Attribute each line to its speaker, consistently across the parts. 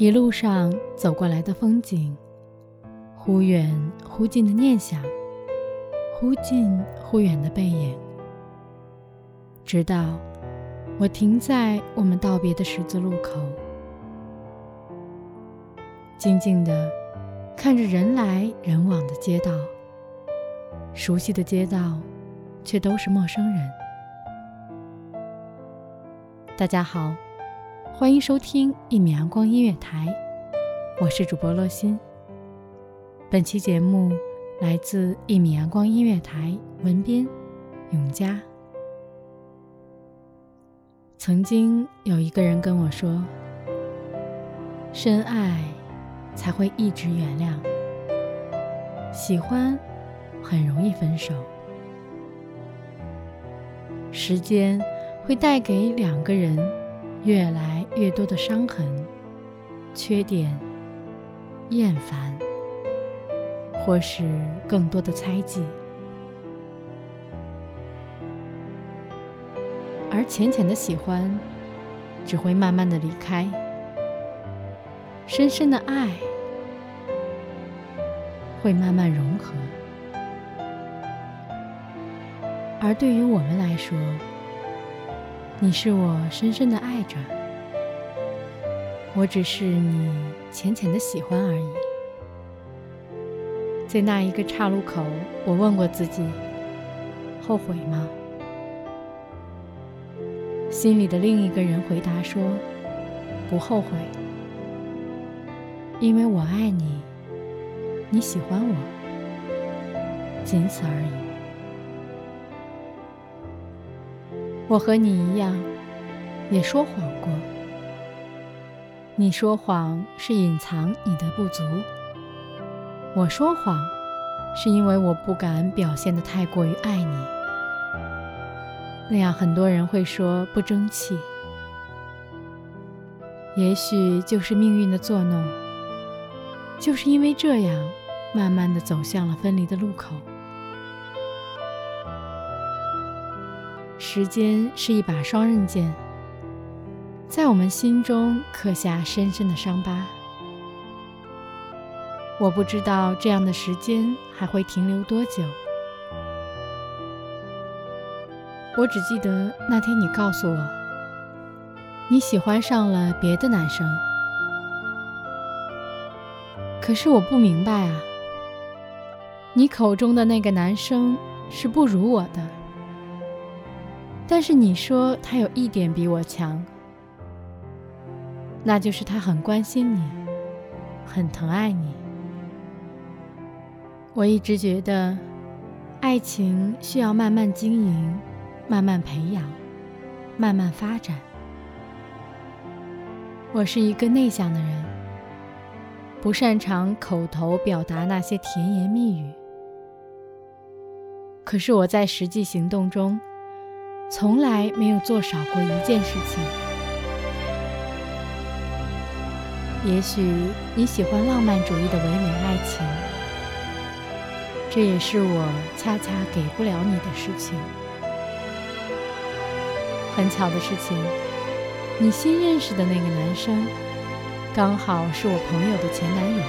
Speaker 1: 一路上走过来的风景，忽远忽近的念想，忽近忽远的背影，直到我停在我们道别的十字路口，静静的看着人来人往的街道，熟悉的街道，却都是陌生人。大家好。欢迎收听一米阳光音乐台，我是主播乐心。本期节目来自一米阳光音乐台文编永嘉。曾经有一个人跟我说：“深爱才会一直原谅，喜欢很容易分手。时间会带给两个人。”越来越多的伤痕、缺点、厌烦，或是更多的猜忌，而浅浅的喜欢只会慢慢的离开，深深的爱会慢慢融合，而对于我们来说。你是我深深的爱着，我只是你浅浅的喜欢而已。在那一个岔路口，我问过自己：后悔吗？心里的另一个人回答说：不后悔，因为我爱你，你喜欢我，仅此而已。我和你一样，也说谎过。你说谎是隐藏你的不足，我说谎是因为我不敢表现的太过于爱你。那样很多人会说不争气，也许就是命运的作弄。就是因为这样，慢慢的走向了分离的路口。时间是一把双刃剑，在我们心中刻下深深的伤疤。我不知道这样的时间还会停留多久，我只记得那天你告诉我，你喜欢上了别的男生。可是我不明白啊，你口中的那个男生是不如我的。但是你说他有一点比我强，那就是他很关心你，很疼爱你。我一直觉得，爱情需要慢慢经营，慢慢培养，慢慢发展。我是一个内向的人，不擅长口头表达那些甜言蜜语，可是我在实际行动中。从来没有做少过一件事情。也许你喜欢浪漫主义的唯美爱情，这也是我恰恰给不了你的事情。很巧的事情，你新认识的那个男生，刚好是我朋友的前男友。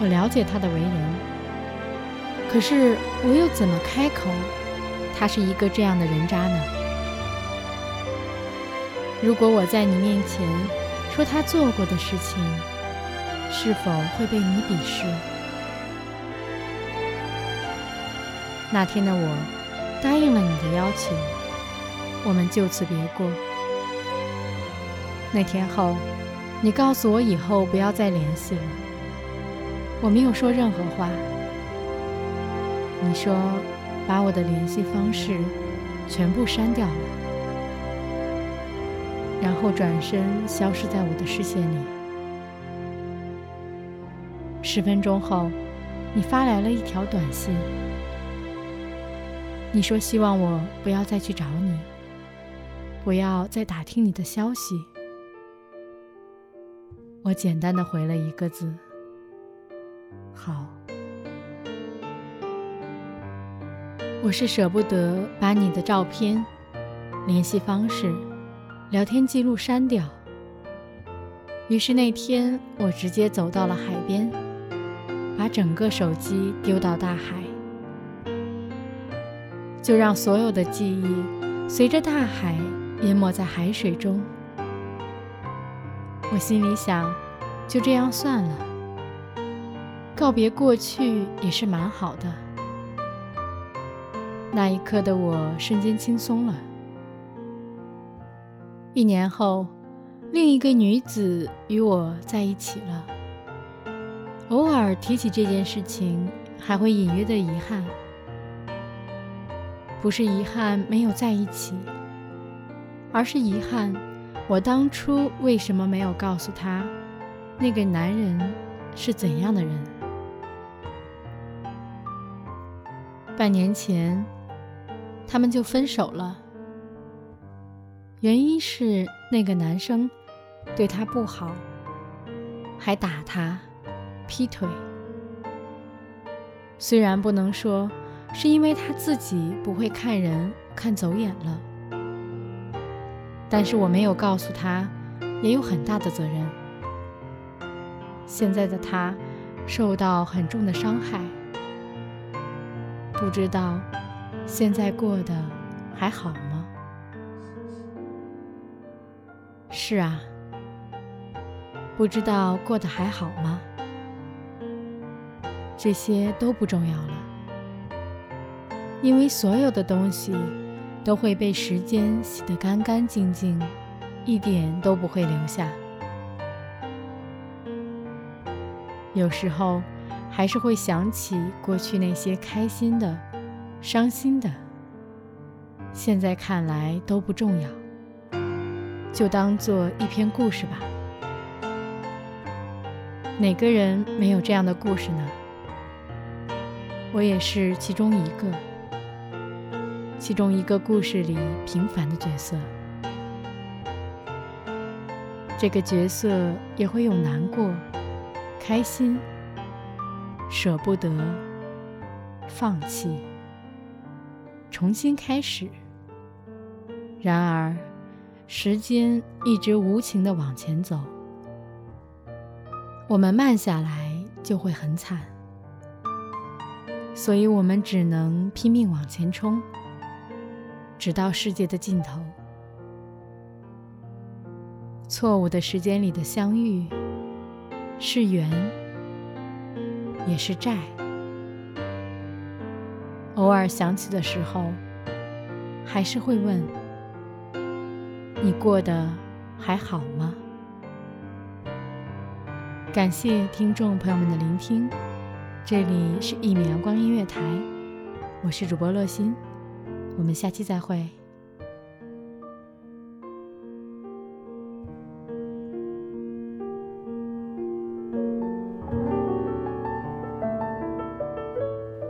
Speaker 1: 我了解他的为人。可是我又怎么开口？他是一个这样的人渣呢？如果我在你面前说他做过的事情，是否会被你鄙视？那天的我答应了你的要求，我们就此别过。那天后，你告诉我以后不要再联系了。我没有说任何话。你说把我的联系方式全部删掉了，然后转身消失在我的视线里。十分钟后，你发来了一条短信。你说希望我不要再去找你，不要再打听你的消息。我简单的回了一个字：好。我是舍不得把你的照片、联系方式、聊天记录删掉，于是那天我直接走到了海边，把整个手机丢到大海，就让所有的记忆随着大海淹没在海水中。我心里想，就这样算了，告别过去也是蛮好的。那一刻的我瞬间轻松了。一年后，另一个女子与我在一起了。偶尔提起这件事情，还会隐约的遗憾，不是遗憾没有在一起，而是遗憾我当初为什么没有告诉她，那个男人是怎样的人。半年前。他们就分手了，原因是那个男生对她不好，还打她，劈腿。虽然不能说是因为他自己不会看人看走眼了，但是我没有告诉他，也有很大的责任。现在的他受到很重的伤害，不知道。现在过得还好吗？是啊，不知道过得还好吗？这些都不重要了，因为所有的东西都会被时间洗得干干净净，一点都不会留下。有时候还是会想起过去那些开心的。伤心的，现在看来都不重要，就当做一篇故事吧。哪个人没有这样的故事呢？我也是其中一个，其中一个故事里平凡的角色。这个角色也会有难过、开心、舍不得、放弃。重新开始。然而，时间一直无情的往前走，我们慢下来就会很惨。所以我们只能拼命往前冲，直到世界的尽头。错误的时间里的相遇，是缘，也是债。偶尔想起的时候，还是会问：“你过得还好吗？”感谢听众朋友们的聆听，这里是一米阳光音乐台，我是主播洛心，我们下期再会。